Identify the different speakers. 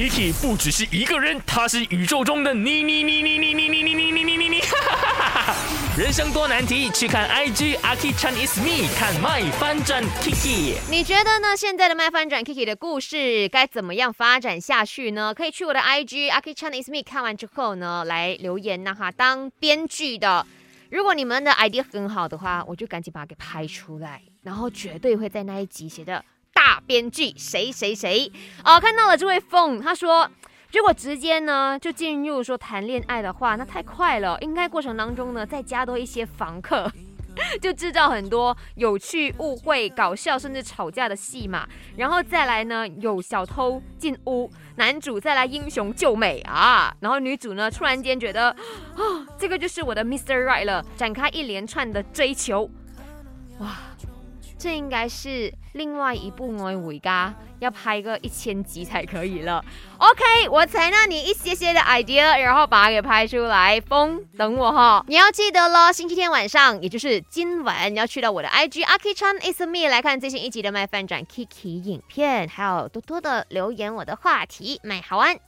Speaker 1: Kiki 不只是一个人，他是宇宙中的你你你你你你你你你你你你你，人生多难题，去看 IG Aki Chan is me，看麦翻转 Kiki。
Speaker 2: 你觉得呢？现在的麦翻转 Kiki 的故事该怎么样发展下去呢？可以去我的 IG Aki Chan is me 看完之后呢，来留言呐哈。当编剧的，如果你们的 idea 很好的话，我就赶紧把它给拍出来，然后绝对会在那一集写的编剧谁谁谁哦。看到了这位凤，他说。如果直接呢就进入说谈恋爱的话，那太快了。应该过程当中呢再加多一些房客，就制造很多有趣、误会、搞笑，甚至吵架的戏码。然后再来呢有小偷进屋，男主再来英雄救美啊，然后女主呢突然间觉得啊 这个就是我的 Mr. Right 了，展开一连串的追求。哇，这应该是另外一部《爱回家》。要拍个一千集才可以了。OK，我采纳你一些些的 idea，然后把它给拍出来。风，等我哈，你要记得了，星期天晚上，也就是今晚，你要去到我的 IG Aki Chan is me 来看最新一集的麦饭转 Kiki 影片，还有多多的留言我的话题，麦好玩。